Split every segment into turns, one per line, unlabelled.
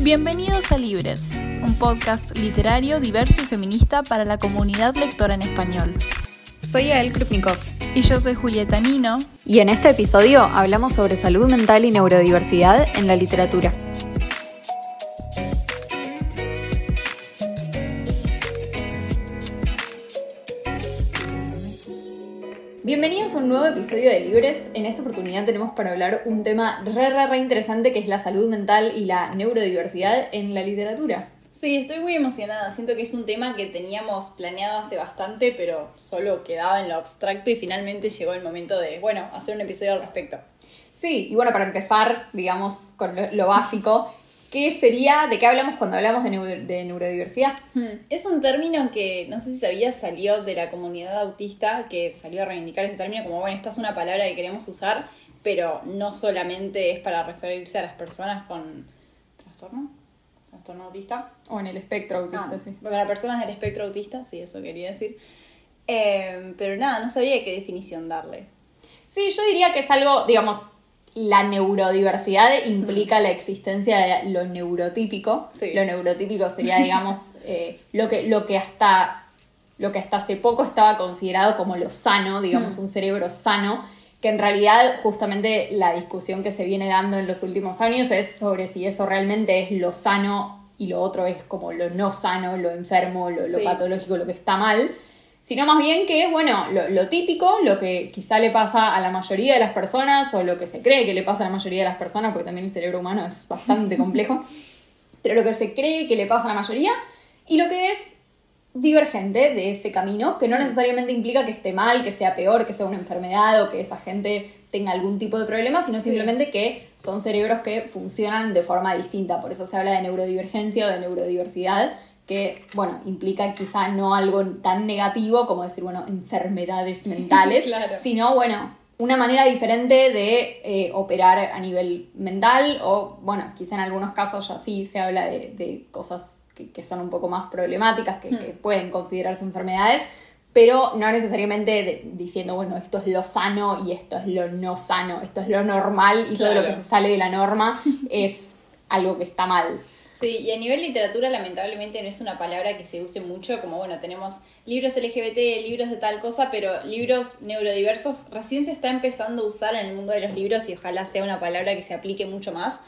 Bienvenidos a Libres, un podcast literario diverso y feminista para la comunidad lectora en español.
Soy Ael Krupnikov.
Y yo soy Julieta Nino.
Y en este episodio hablamos sobre salud mental y neurodiversidad en la literatura. Nuevo episodio de Libres. En esta oportunidad tenemos para hablar un tema re, re, re interesante que es la salud mental y la neurodiversidad en la literatura.
Sí, estoy muy emocionada. Siento que es un tema que teníamos planeado hace bastante, pero solo quedaba en lo abstracto y finalmente llegó el momento de, bueno, hacer un episodio al respecto.
Sí, y bueno, para empezar, digamos, con lo básico, ¿Qué sería, de qué hablamos cuando hablamos de, neurodiversidad?
Hmm. Es un término que, no sé si sabías, salió de la comunidad autista, que salió a reivindicar ese término como, bueno, esta es una palabra que queremos usar, pero no solamente es para referirse a las personas con trastorno, trastorno autista.
O en el espectro autista,
ah,
sí.
Para personas del espectro autista, sí, eso quería decir. Eh, pero nada, no sabía qué definición darle.
Sí, yo diría que es algo, digamos, la neurodiversidad implica la existencia de lo neurotípico. Lo neurotípico sería, digamos, eh, lo, que, lo, que hasta, lo que hasta hace poco estaba considerado como lo sano, digamos, mm. un cerebro sano, que en realidad justamente la discusión que se viene dando en los últimos años es sobre si eso realmente es lo sano y lo otro es como lo no sano, lo enfermo, lo, lo patológico, lo que está mal sino más bien que es, bueno, lo, típico, lo que quizá le pasa a la mayoría de las personas o lo que se cree que le pasa a la mayoría de las personas, porque también el cerebro humano es bastante complejo, pero lo que se cree que le pasa a la mayoría y lo que es divergente de ese camino, que no necesariamente implica que esté mal, que sea peor, que sea una enfermedad o que esa gente tenga algún tipo de problema, sino simplemente que son cerebros que funcionan de forma distinta. Por eso se habla de neurodivergencia o de neurodiversidad, que, bueno, implica quizá no algo tan negativo como decir, bueno, enfermedades mentales, sino, bueno, una manera diferente de eh, operar a nivel mental o, bueno, quizá en algunos casos ya sí se habla de, cosas que, son un poco más problemáticas, que, hmm. pueden considerarse enfermedades, pero no necesariamente diciendo, bueno, esto es lo sano y esto es lo no sano, esto es lo normal y todo lo que se sale de la norma es algo que está mal.
Sí, y a nivel literatura lamentablemente no es una palabra que se use mucho, como bueno, tenemos libros LGBT, libros de tal cosa, pero libros neurodiversos recién se está empezando a usar en el mundo de los libros y ojalá sea una palabra que se aplique mucho más.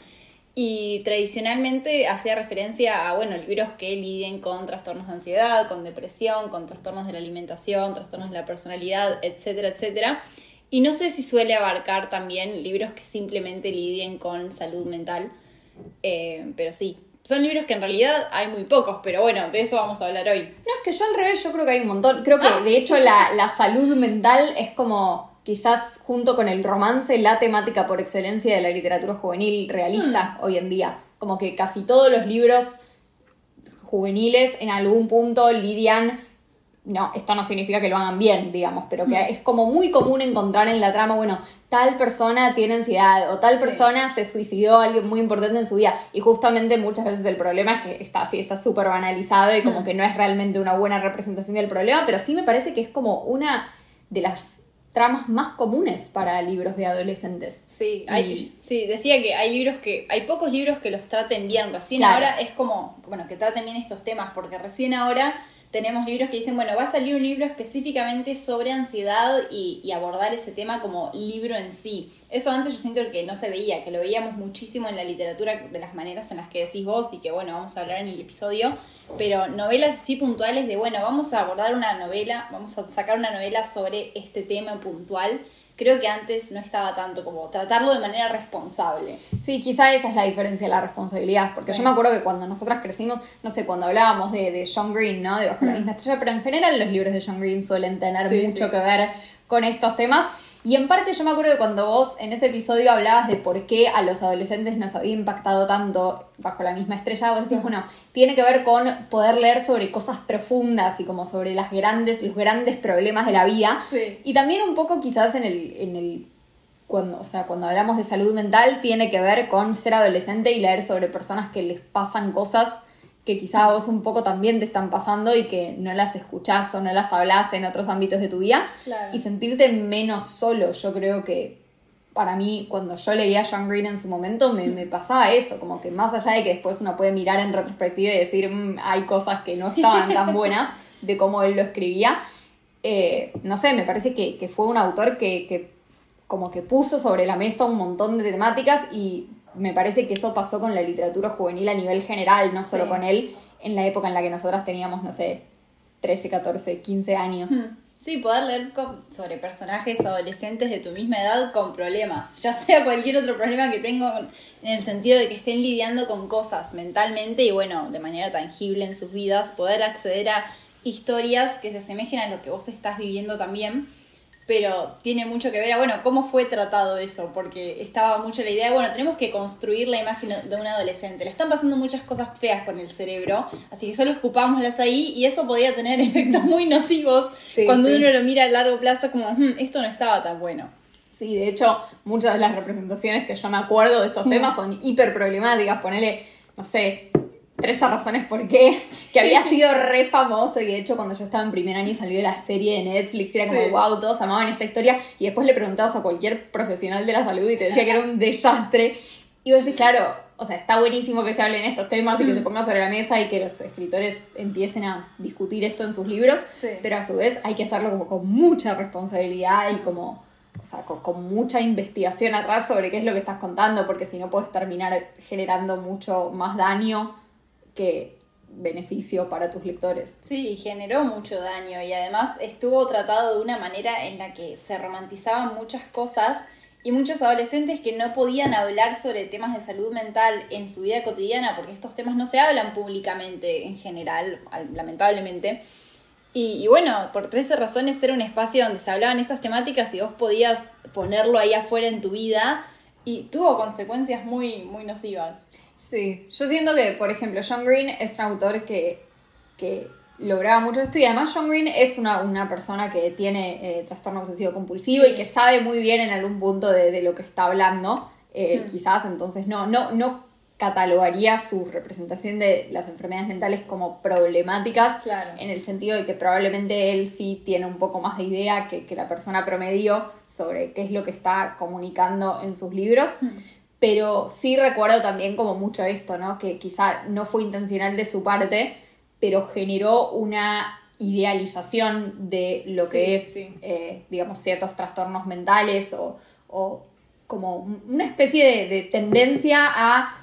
Y tradicionalmente hacía referencia a, bueno, libros que lidien con trastornos de ansiedad, con depresión, con trastornos de la alimentación, trastornos de la personalidad, etcétera, etcétera. Y no sé si suele abarcar también libros que simplemente lidien con salud mental, eh, pero sí, son libros que en realidad hay muy pocos, pero bueno, de eso vamos a hablar hoy.
No, es que yo al revés, yo creo que hay un montón. Creo que de hecho la, salud mental es como quizás junto con el romance la temática por excelencia de la literatura juvenil realista hmm. hoy en día. Como que casi todos los libros juveniles en algún punto lidian no, esto no significa que lo hagan bien, digamos, pero que hmm. es como muy común encontrar en la trama, bueno, tal persona tiene ansiedad o tal persona se suicidó alguien muy importante en su vida. Y justamente muchas veces el problema es que está así, está súper banalizado y como hmm. que no es realmente una buena representación del problema, pero sí me parece que es como una de las tramas más comunes para libros de adolescentes.
Sí, hay, sí, decía que hay libros que, hay pocos libros que los traten bien. Recién ahora es como, bueno, que traten bien estos temas, porque recién ahora tenemos libros que dicen, bueno, va a salir un libro específicamente sobre ansiedad y, abordar ese tema como libro en sí. Eso antes yo siento que no se veía, que lo veíamos muchísimo en la literatura de las maneras en las que decís vos y que bueno, vamos a hablar en el episodio, pero novelas así puntuales de, bueno, vamos a abordar una novela, vamos a sacar una novela sobre este tema puntual creo que antes no estaba tanto como tratarlo de manera responsable.
Sí, quizá esa es la diferencia de la responsabilidad, porque yo me acuerdo que cuando nosotras crecimos, no sé, cuando hablábamos de, de John Green, ¿no? De Bajo la misma estrella, pero en general los libros de John Green suelen tener mucho que ver con estos temas. Y en parte yo me acuerdo que cuando vos en ese episodio hablabas de por qué a los adolescentes nos había impactado tanto bajo la misma estrella, vos decías, bueno, tiene que ver con poder leer sobre cosas profundas y como sobre las grandes, los grandes problemas de la vida. Y también un poco quizás en el, en el cuando, o sea, cuando hablamos de salud mental, tiene que ver con ser adolescente y leer sobre personas que les pasan cosas que quizá a vos un poco también te están pasando y que no las escuchás o no las hablas en otros ámbitos de tu vida. Y sentirte menos solo, yo creo que para mí, cuando yo leía John Green en su momento, me, pasaba eso, como que más allá de que después uno puede mirar en retrospectiva y decir, mm, hay cosas que no estaban tan buenas de cómo él lo escribía, eh, no sé, me parece que, fue un autor que, como que puso sobre la mesa un montón de temáticas y me parece que eso pasó con la literatura juvenil a nivel general, no solo con él, en la época en la que nosotras teníamos, no sé, 13, 14, 15 años.
Sí, poder leer sobre personajes adolescentes de tu misma edad con problemas, ya sea cualquier otro problema que tengo en el sentido de que estén lidiando con cosas mentalmente y bueno, de manera tangible en sus vidas, poder acceder a historias que se asemejen a lo que vos estás viviendo también pero tiene mucho que ver a, bueno, cómo fue tratado eso, porque estaba mucho la idea de, bueno, tenemos que construir la imagen de un adolescente. Le están pasando muchas cosas feas con el cerebro, así que solo escupámoslas ahí y eso podía tener efectos muy nocivos cuando uno lo mira a largo plazo como, hmm, esto no estaba tan bueno.
Sí, de hecho, muchas de las representaciones que yo me acuerdo de estos temas son hiper problemáticas. Ponele, no sé, 13 razones por qué, que había sido re famoso y de hecho cuando yo estaba en primer año y salió la serie de Netflix era como wow, todos amaban esta historia y después le preguntabas a cualquier profesional de la salud y te decía que era un desastre. Y vos decís, claro, o sea, está buenísimo que se hablen estos temas y que se pongan sobre la mesa y que los escritores empiecen a discutir esto en sus libros, pero a su vez hay que hacerlo como con mucha responsabilidad y como o sea, con, con, mucha investigación atrás sobre qué es lo que estás contando, porque si no puedes terminar generando mucho más daño que beneficio para tus lectores.
Sí, generó mucho daño y además estuvo tratado de una manera en la que se romantizaban muchas cosas y muchos adolescentes que no podían hablar sobre temas de salud mental en su vida cotidiana porque estos temas no se hablan públicamente en general, lamentablemente. Y, y, bueno, por 13 razones era un espacio donde se hablaban estas temáticas y vos podías ponerlo ahí afuera en tu vida y tuvo consecuencias muy, muy nocivas.
Sí, yo siento que, por ejemplo, John Green es un autor que, que lograba mucho esto y además John Green es una, persona que tiene eh, trastorno obsesivo compulsivo y que sabe muy bien en algún punto de, lo que está hablando, eh, mm. quizás, entonces no, no, no catalogaría su representación de las enfermedades mentales como problemáticas, en el sentido de que probablemente él sí tiene un poco más de idea que, que la persona promedio sobre qué es lo que está comunicando en sus libros. Mm pero sí recuerdo también como mucho esto, ¿no? Que quizá no fue intencional de su parte, pero generó una idealización de lo que es, eh, digamos, ciertos trastornos mentales o, como una especie de, tendencia a,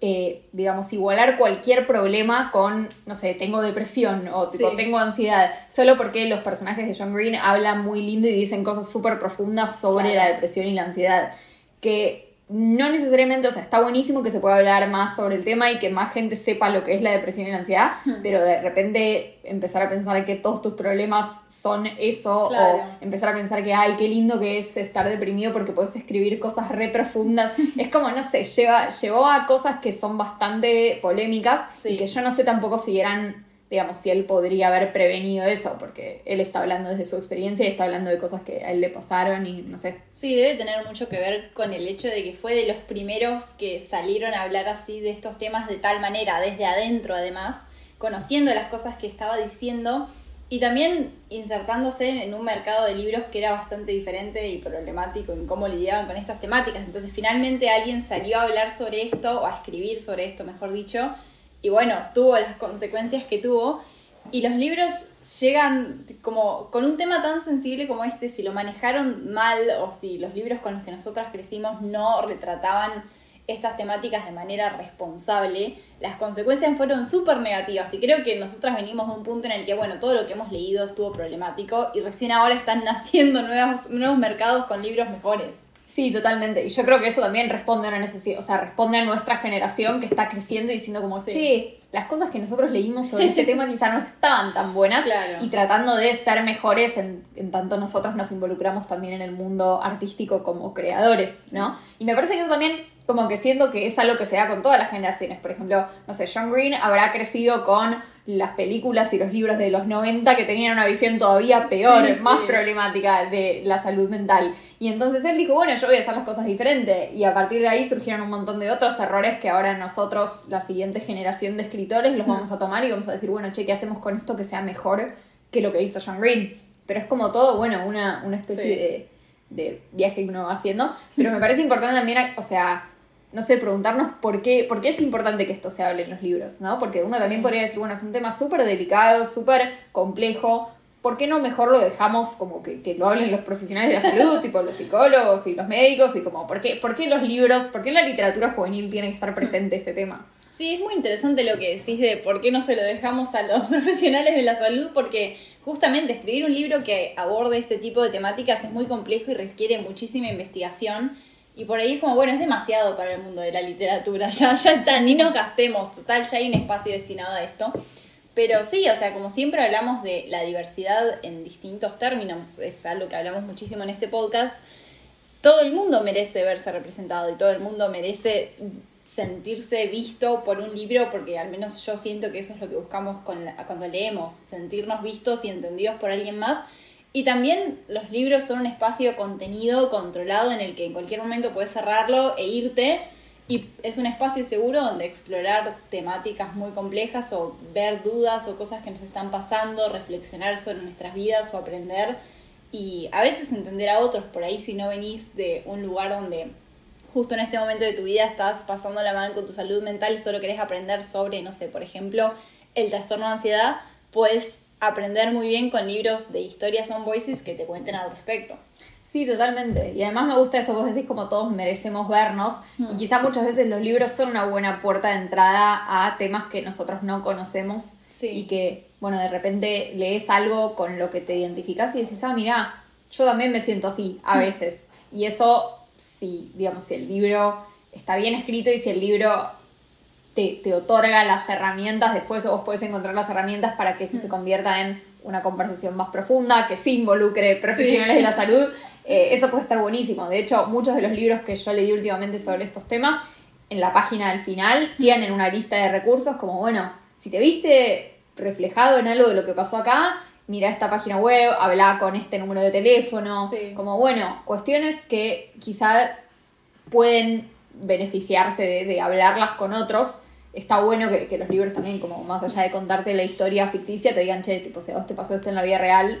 eh, digamos, igualar cualquier problema con, no sé, tengo depresión o tengo ansiedad, solo porque los personajes de John Green hablan muy lindo y dicen cosas súper profundas sobre la depresión y la ansiedad, que no necesariamente, o sea, está buenísimo que se pueda hablar más sobre el tema y que más gente sepa lo que es la depresión y la ansiedad, pero de repente empezar a pensar que todos tus problemas son eso, o empezar a pensar que, ay, qué lindo que es estar deprimido porque puedes escribir cosas re profundas, es como, no sé, lleva, llevó a cosas que son bastante polémicas y que yo no sé tampoco si eran digamos, si él podría haber prevenido eso, porque él está hablando desde su experiencia y está hablando de cosas que a él le pasaron y no sé.
Sí, debe tener mucho que ver con el hecho de que fue de los primeros que salieron a hablar así de estos temas de tal manera, desde adentro además, conociendo las cosas que estaba diciendo y también insertándose en un mercado de libros que era bastante diferente y problemático en cómo lidiaban con estas temáticas. Entonces finalmente alguien salió a hablar sobre esto, o a escribir sobre esto, mejor dicho, y bueno, tuvo las consecuencias que tuvo. Y los libros llegan como con un tema tan sensible como este, si lo manejaron mal o si los libros con los que nosotras crecimos no retrataban estas temáticas de manera responsable, las consecuencias fueron súper negativas y creo que nosotras venimos de un punto en el que, bueno, todo lo que hemos leído estuvo problemático y recién ahora están naciendo nuevos, nuevos mercados con libros mejores.
Sí, totalmente. Y yo creo que eso también responde a una necesidad, o sea, responde a nuestra generación que está creciendo y diciendo como, sí. las cosas que nosotros leímos sobre este tema quizá no estaban tan buenas y tratando de ser mejores en, en, tanto nosotros nos involucramos también en el mundo artístico como creadores, ¿no? Y me parece que eso también como que siento que es algo que se da con todas las generaciones. Por ejemplo, no sé, John Green habrá crecido con las películas y los libros de los 90 que tenían una visión todavía peor, más problemática de la salud mental. Y entonces él dijo, bueno, yo voy a hacer las cosas diferentes. Y a partir de ahí surgieron un montón de otros errores que ahora nosotros, la siguiente generación de escritores, los vamos a tomar y vamos a decir, bueno, che, ¿qué hacemos con esto que sea mejor que lo que hizo John Green? Pero es como todo, bueno, una, una especie de de viaje que uno va haciendo, pero me parece importante también, o sea, no sé, preguntarnos por qué, por qué es importante que esto se hable en los libros, ¿no? Porque uno también podría decir, bueno, es un tema súper delicado, súper complejo, ¿por qué no mejor lo dejamos como que, que, lo hablen los profesionales de la salud, tipo los psicólogos y los médicos, y como, ¿por qué, ¿por qué los libros, por qué la literatura juvenil tiene que estar presente este tema?
Sí, es muy interesante lo que decís de por qué no se lo dejamos a los profesionales de la salud, porque justamente escribir un libro que aborde este tipo de temáticas es muy complejo y requiere muchísima investigación. Y por ahí es como, bueno, es demasiado para el mundo de la literatura, ya, ya está, ni nos gastemos, total, ya hay un espacio destinado a esto. Pero sí, o sea, como siempre hablamos de la diversidad en distintos términos, es algo que hablamos muchísimo en este podcast, todo el mundo merece verse representado y todo el mundo merece sentirse visto por un libro, porque al menos yo siento que eso es lo que buscamos cuando leemos, sentirnos vistos y entendidos por alguien más. Y también los libros son un espacio contenido, controlado, en el que en cualquier momento puedes cerrarlo e irte. Y es un espacio seguro donde explorar temáticas muy complejas o ver dudas o cosas que nos están pasando, reflexionar sobre nuestras vidas o aprender. Y a veces entender a otros, por ahí si no venís de un lugar donde justo en este momento de tu vida estás pasando la mano con tu salud mental y solo querés aprender sobre, no sé, por ejemplo, el trastorno de ansiedad, puedes aprender muy bien con libros de historias on voices que te cuenten al respecto.
Sí, totalmente. Y además me gusta esto que vos decís como todos merecemos vernos. Y mm. quizá muchas veces los libros son una buena puerta de entrada a temas que nosotros no conocemos. Y que, bueno, de repente lees algo con lo que te identificas y decís, ah, mira, yo también me siento así a mm. veces. Y eso si, digamos, si el libro está bien escrito y si el libro te, otorga las herramientas, después vos puedes encontrar las herramientas para que eso se mm. convierta en una conversación más profunda, que sí involucre profesionales de la salud. Eh, eso puede estar buenísimo. De hecho, muchos de los libros que yo leí últimamente sobre estos temas, en la página del final tienen una lista de recursos como, bueno, si te viste reflejado en algo de lo que pasó acá, mira esta página web, habla con este número de teléfono, como bueno, cuestiones que quizá pueden beneficiarse de, hablarlas con otros. Está bueno que, los libros también, como más allá de contarte la historia ficticia, te digan, che, tipo, si a vos te pasó esto en la vida real,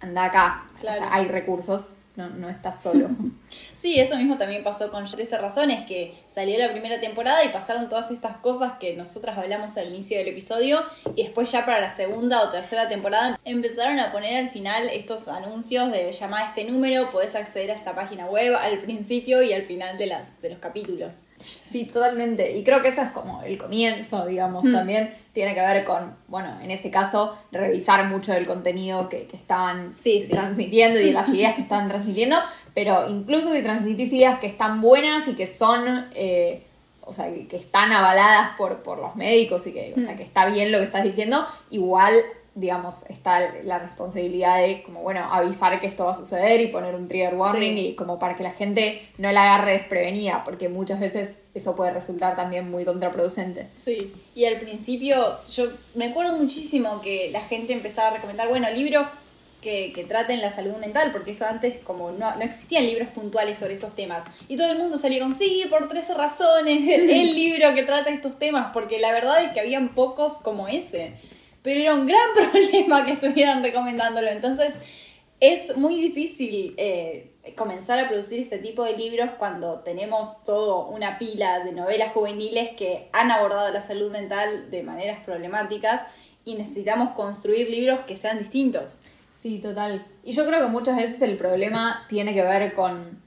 anda acá. O sea, hay recursos no, no estás solo.
sí, eso mismo también pasó con 13 razones, que salió la primera temporada y pasaron todas estas cosas que nosotras hablamos al inicio del episodio y después ya para la segunda o tercera temporada empezaron a poner al final estos anuncios de llamar a este número, podés acceder a esta página web al principio y al final de, las, de los capítulos.
Sí, totalmente. Y creo que eso es como el comienzo, digamos, mm. también tiene que ver con, bueno, en ese caso, revisar mucho del contenido que, que estaban transmitiendo y de las ideas que están transmitiendo, pero incluso si transmitís ideas que están buenas y que son, eh, o sea, que, están avaladas por, por los médicos y que, o sea, mm. que está bien lo que estás diciendo, igual digamos, está la responsabilidad de, como, bueno, avisar que esto va a suceder y poner un trigger warning y como para que la gente no la agarre desprevenida, porque muchas veces eso puede resultar también muy contraproducente.
Sí, y al principio yo me acuerdo muchísimo que la gente empezaba a recomendar, bueno, libros que, que, traten la salud mental, porque eso antes como no, no, existían libros puntuales sobre esos temas. Y todo el mundo salía con, sí, por tres razones, el, el libro que trata estos temas, porque la verdad es que habían pocos como ese pero era un gran problema que estuvieran recomendándolo. Entonces, es muy difícil eh, comenzar a producir este tipo de libros cuando tenemos todo una pila de novelas juveniles que han abordado la salud mental de maneras problemáticas y necesitamos construir libros que sean distintos.
Sí, total. Y yo creo que muchas veces el problema tiene que ver con,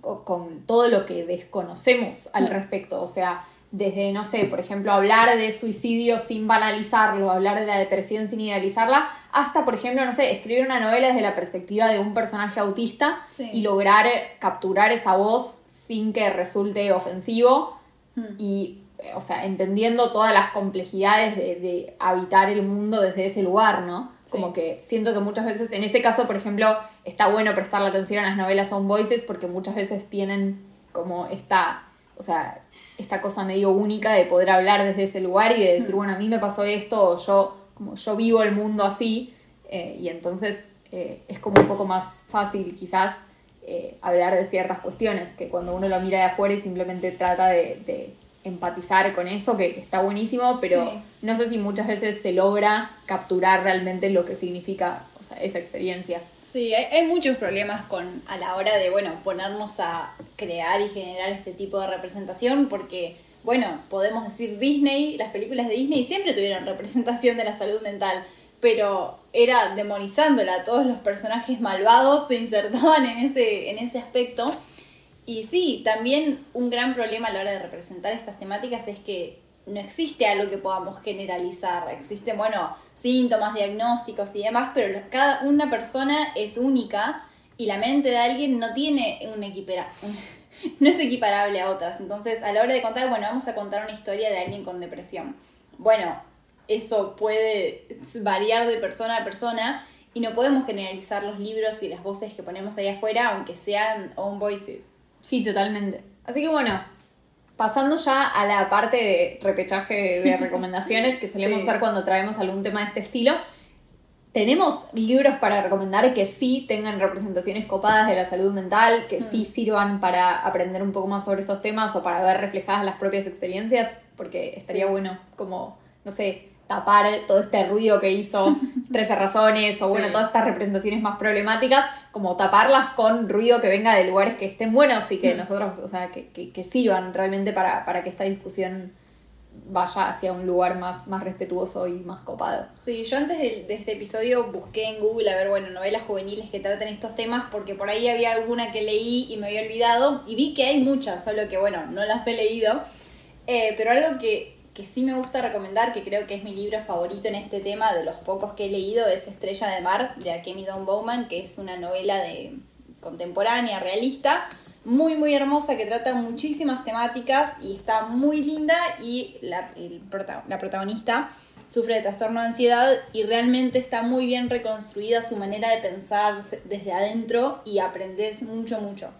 con todo lo que desconocemos al mm. respecto. O sea, desde, no sé, por ejemplo, hablar de suicidio sin banalizarlo, hablar de la depresión sin idealizarla, hasta, por ejemplo, no sé, escribir una novela desde la perspectiva de un personaje autista y lograr capturar esa voz sin que resulte ofensivo hmm. y, o sea, entendiendo todas las complejidades de, habitar el mundo desde ese lugar, ¿no? Como que siento que muchas veces, en ese caso, por ejemplo, está bueno prestarle atención a las novelas on voices porque muchas veces tienen como esta o sea, esta cosa medio única de poder hablar desde ese lugar y de decir, bueno, a mí me pasó esto, o yo, como yo vivo el mundo así, eh, y entonces eh, es como un poco más fácil quizás eh, hablar de ciertas cuestiones, que cuando uno lo mira de afuera y simplemente trata de, empatizar con eso, que, está buenísimo, pero no sé si muchas veces se logra capturar realmente lo que significa esa experiencia.
Sí, hay, muchos problemas con a la hora de, bueno, ponernos a crear y generar este tipo de representación, porque, bueno, podemos decir Disney, las películas de Disney siempre tuvieron representación de la salud mental, pero era demonizándola, todos los personajes malvados se insertaban en ese, en ese aspecto. Y sí, también un gran problema a la hora de representar estas temáticas es que no existe algo que podamos generalizar. Existen, bueno, síntomas, diagnósticos y demás, pero cada una persona es única y la mente de alguien no tiene un equipara no es equiparable a otras. Entonces, a la hora de contar, bueno, vamos a contar una historia de alguien con depresión. Bueno, eso puede variar de persona a persona y no podemos generalizar los libros y las voces que ponemos ahí afuera, aunque sean own voices.
Sí, totalmente. Así que bueno, pasando ya a la parte de repechaje de recomendaciones que solemos hacer cuando traemos algún tema de este estilo, tenemos libros para recomendar que sí tengan representaciones copadas de la salud mental, que sí mm. sirvan para aprender un poco más sobre estos temas o para ver reflejadas las propias experiencias, porque estaría bueno como, no sé, tapar todo este ruido que hizo 13 razones o bueno, todas estas representaciones más problemáticas, como taparlas con ruido que venga de lugares que estén buenos y que mm. nosotros, o sea, que, que, sirvan realmente para, para, que esta discusión vaya hacia un lugar más, más respetuoso y más copado.
Sí, yo antes de, de, este episodio busqué en Google a ver, bueno, novelas juveniles que traten estos temas, porque por ahí había alguna que leí y me había olvidado, y vi que hay muchas, solo que bueno, no las he leído. Eh, pero algo que que sí me gusta recomendar, que creo que es mi libro favorito en este tema, de los pocos que he leído, es Estrella de Mar, de Akemi Don Bowman, que es una novela de contemporánea, realista, muy muy hermosa, que trata muchísimas temáticas y está muy linda y la, la protagonista sufre de trastorno de ansiedad y realmente está muy bien reconstruida su manera de pensar desde adentro y aprendes mucho, mucho.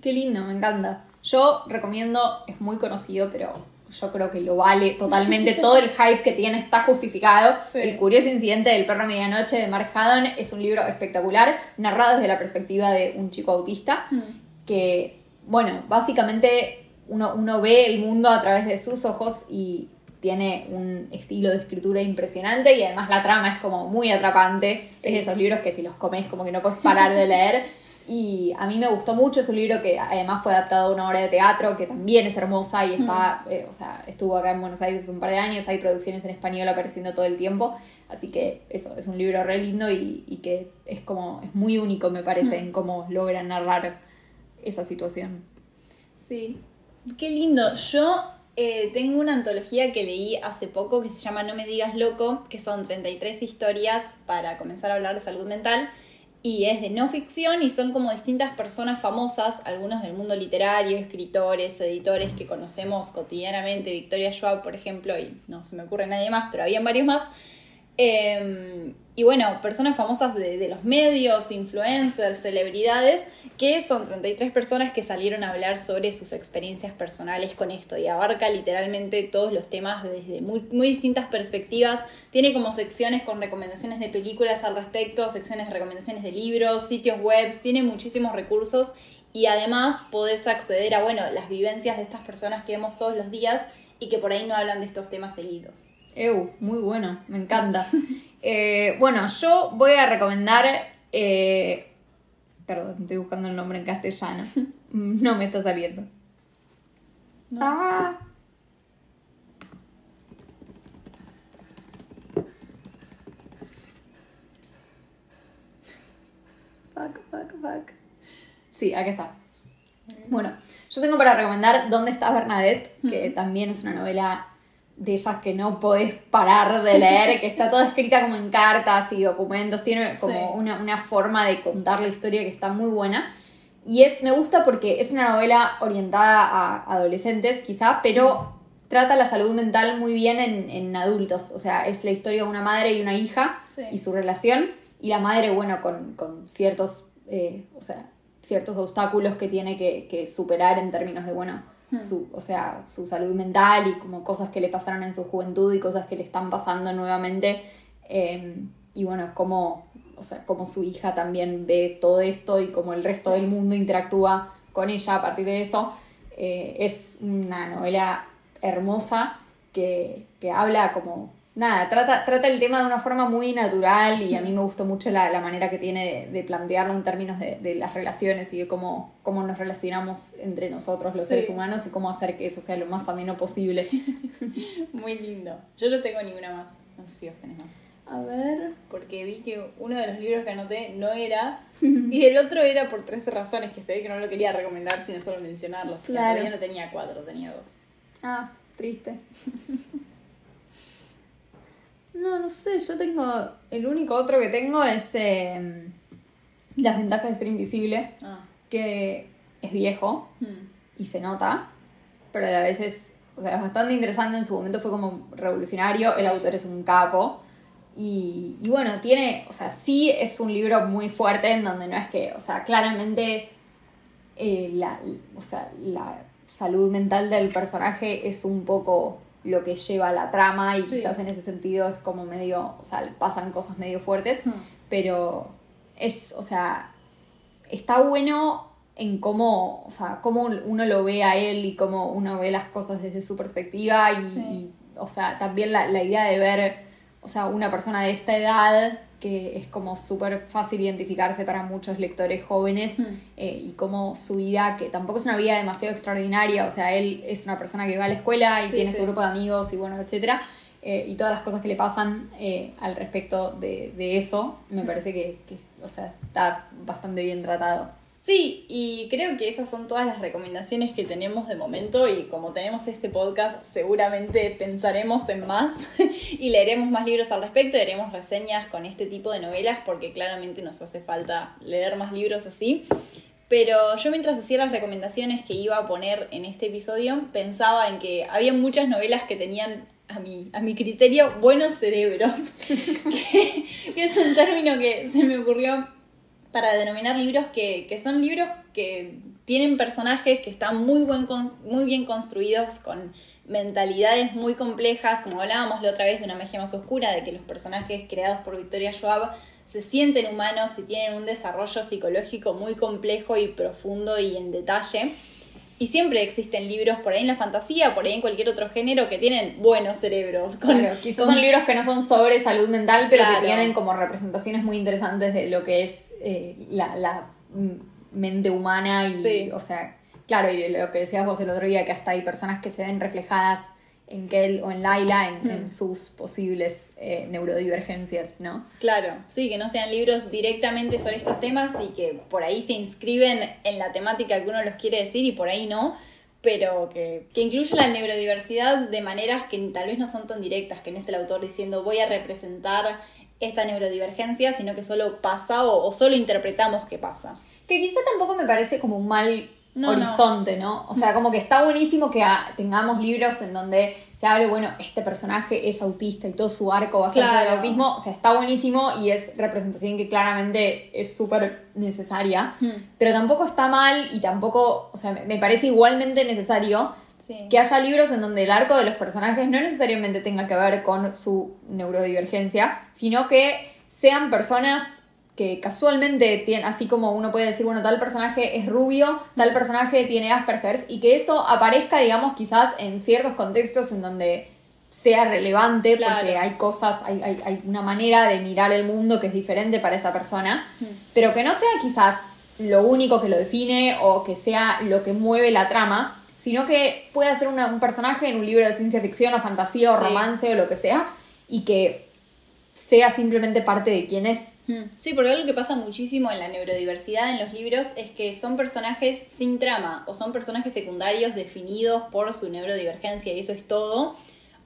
Qué lindo, me encanta. Yo recomiendo, es muy conocido, pero yo creo que lo vale totalmente. Todo el hype que tiene está justificado. El curioso incidente del perro medianoche de Mark Haddon es un libro espectacular, narrado desde la perspectiva de un chico autista, mm. que, bueno, básicamente uno, uno ve el mundo a través de sus ojos y tiene un estilo de escritura impresionante y además la trama es como muy atrapante. Es de esos libros que te los comes como que no puedes parar de leer. Y a mí me gustó mucho, es un libro que además fue adaptado a una obra de teatro, que también es hermosa y está, mm. eh, o sea, estuvo acá en Buenos Aires hace un par de años, hay producciones en español apareciendo todo el tiempo, así que eso, es un libro re lindo y, que es como, es muy único me parece mm. en cómo logran narrar esa situación.
Sí, qué lindo. Yo eh, tengo una antología que leí hace poco que se llama No me digas loco, que son 33 historias para comenzar a hablar de salud mental y es de no ficción y son como distintas personas famosas, algunos del mundo literario, escritores, editores que conocemos cotidianamente, Victoria Schwab, por ejemplo, y no se me ocurre nadie más, pero habían varios más. Em, y bueno, personas famosas de, los medios, influencers, celebridades, que son 33 personas que salieron a hablar sobre sus experiencias personales con esto y abarca literalmente todos los temas desde muy, distintas perspectivas. Tiene como secciones con recomendaciones de películas al respecto, secciones de recomendaciones de libros, sitios web, tiene muchísimos recursos y además podés acceder a, bueno, las vivencias de estas personas que vemos todos los días y que por ahí no hablan de estos temas seguidos.
Ew, muy bueno, me encanta. Eh, bueno, yo voy a recomendar. Eh, perdón, estoy buscando el nombre en castellano. No me está saliendo. Ah. Fuck, fuck, fuck. Sí, aquí está. Bueno, yo tengo para recomendar ¿Dónde está Bernadette? Que también es una novela de esas que no podés parar de leer, que está toda escrita como en cartas y documentos, tiene como una, forma de contar la historia que está muy buena. Y es, me gusta porque es una novela orientada a adolescentes, quizá, pero trata la salud mental muy bien en, adultos. O sea, es la historia de una madre y una hija y su relación. Y la madre, bueno, con, ciertos, eh, o sea, ciertos obstáculos que tiene que, que superar en términos de, bueno. Su, o sea, su salud mental y como cosas que le pasaron en su juventud y cosas que le están pasando nuevamente. Em, y bueno, como, o sea, como su hija también ve todo esto y como el resto del mundo interactúa con ella a partir de eso. Eh, es una novela hermosa que, que habla como nada, trata, trata el tema de una forma muy natural y a mí me gustó mucho la, manera que tiene de, plantearlo en términos de, las relaciones y de cómo, cómo nos relacionamos entre nosotros los seres humanos y cómo hacer que eso sea lo más ameno posible.
muy lindo. Yo no tengo ninguna más. No sé si vos tenés más.
A ver.
Porque vi que uno de los libros que anoté no era. y el otro era por tres razones que se ve que no lo quería recomendar, sino solo mencionarlo. Claro. Yo no tenía cuatro, tenía dos.
Ah, triste. No, no sé, yo tengo. El único otro que tengo es em, Las ventajas de ser invisible, ah. que es viejo hmm. y se nota, pero a la vez es, o sea, es bastante interesante. En su momento fue como revolucionario. El autor es un capo. Y, y, bueno, tiene, o sea, sí es un libro muy fuerte en donde no es que, o sea, claramente eh, la, o sea, la salud mental del personaje es un poco lo que lleva la trama y quizás en ese sentido es como medio, o sea, pasan cosas medio fuertes, hmm. pero es, o sea, está bueno en cómo, o sea, cómo uno lo ve a él y cómo uno ve las cosas desde su perspectiva y, o sea, también la, la, idea de ver, o sea, una persona de esta edad que es como súper fácil identificarse para muchos lectores jóvenes hmm. eh, y como su vida, que tampoco es una vida demasiado extraordinaria, o sea, él es una persona que va a la escuela y tiene su grupo de amigos y bueno, etcétera, eh, y todas las cosas que le pasan eh, al respecto de, de, eso, me hmm. parece que, que, o sea, está bastante bien tratado.
Sí, y creo que esas son todas las recomendaciones que tenemos de momento y como tenemos este podcast seguramente pensaremos en más y leeremos más libros al respecto, haremos reseñas con este tipo de novelas porque claramente nos hace falta leer más libros así. Pero yo mientras hacía las recomendaciones que iba a poner en este episodio pensaba en que había muchas novelas que tenían a mi, a mi criterio buenos cerebros, que es un término que se me ocurrió para denominar libros que, que son libros que tienen personajes que están muy, buen, muy bien construidos, con mentalidades muy complejas, como hablábamos la otra vez de una magia más oscura, de que los personajes creados por Victoria Schwab se sienten humanos y tienen un desarrollo psicológico muy complejo y profundo y en detalle. Y siempre existen libros por ahí en la fantasía, por ahí en cualquier otro género que tienen buenos cerebros.
claro, quizás son libros que no son sobre salud mental, pero que tienen como representaciones muy interesantes de lo que es eh, la, mente humana y, o sea, claro, y lo que decías vos el otro día, que hasta hay personas que se ven reflejadas en Kel o en Laila en, hmm. sus posibles eh, neurodivergencias, ¿no?
Claro, sí, que no sean libros directamente sobre estos temas y que por ahí se inscriben en la temática que uno los quiere decir y por ahí no, pero que, que la neurodiversidad de maneras que tal vez no son tan directas, que no es el autor diciendo voy a representar esta neurodivergencia, sino que solo pasa o, solo interpretamos que pasa.
Que quizá tampoco me parece como un mal horizonte, no. O sea, como que está buenísimo que tengamos libros en donde se hable, bueno, este personaje es autista y todo su arco va a ser sobre el autismo. O sea, está buenísimo y es representación que claramente es súper necesaria. Hmm. Pero tampoco está mal y tampoco, o sea, me parece igualmente necesario que haya libros en donde el arco de los personajes no necesariamente tenga que ver con su neurodivergencia, sino que sean personas que casualmente tienen, así como uno puede decir, bueno, tal personaje es rubio, tal personaje tiene Asperger's, y que eso aparezca, digamos, quizás en ciertos contextos en donde sea relevante, porque hay cosas, hay, hay, una manera de mirar el mundo que es diferente para esa persona, hmm. pero que no sea quizás lo único que lo define o que sea lo que mueve la trama, sino que puede ser un personaje en un libro de ciencia ficción o fantasía o romance o lo que sea, y que sea simplemente parte de quién es.
Hmm. Sí, porque algo que pasa muchísimo en la neurodiversidad en los libros es que son personajes sin trama o son personajes secundarios definidos por su neurodivergencia y eso es todo.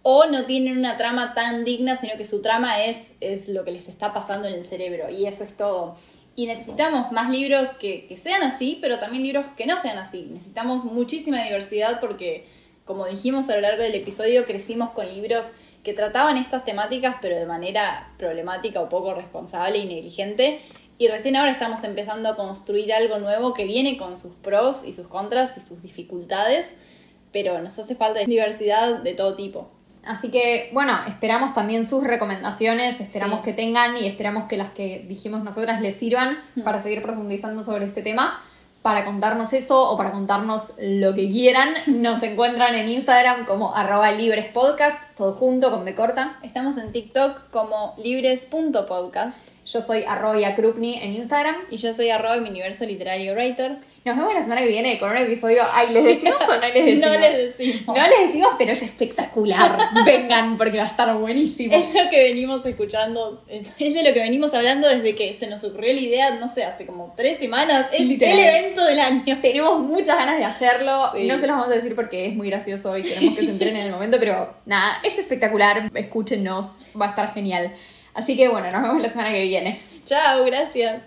O no tienen una trama tan digna, sino que su trama es, es lo que les está pasando en el cerebro y eso es todo. Y necesitamos más libros que, sean así, pero también libros que no sean así. Necesitamos muchísima diversidad porque, como dijimos a lo largo del episodio, crecimos con libros que trataban estas temáticas, pero de manera problemática o poco responsable y negligente. Y recién ahora estamos empezando a construir algo nuevo que viene con sus pros y sus contras y sus dificultades, pero nos hace falta diversidad de todo tipo.
Así que, bueno, esperamos también sus recomendaciones, esperamos que tengan y esperamos que las que dijimos nosotras les sirvan para seguir profundizando sobre este tema. Para contarnos eso o para contarnos lo que quieran, nos encuentran en Instagram como arroba librespodcast, todo junto con B corta.
Estamos en TikTok como libres.podcast.
Yo soy arroba Krupni en Instagram.
Y yo soy arroba mi universo literario writer.
Nos vemos la semana que viene con un episodio. Ay, ¿les decimos o no les decimos?
no les decimos.
No les decimos, pero es espectacular. Vengan, porque va a estar buenísimo.
Es lo que venimos escuchando, es de lo que venimos hablando desde que se nos ocurrió la idea, no sé, hace como tres semanas. Es el evento del año.
Tenemos muchas ganas de hacerlo. No se los vamos a decir porque es muy gracioso y queremos que se entren en el momento, pero nada, es espectacular. Escúchenos, va a estar genial. Así que bueno, nos vemos la semana que viene.
Chao, gracias.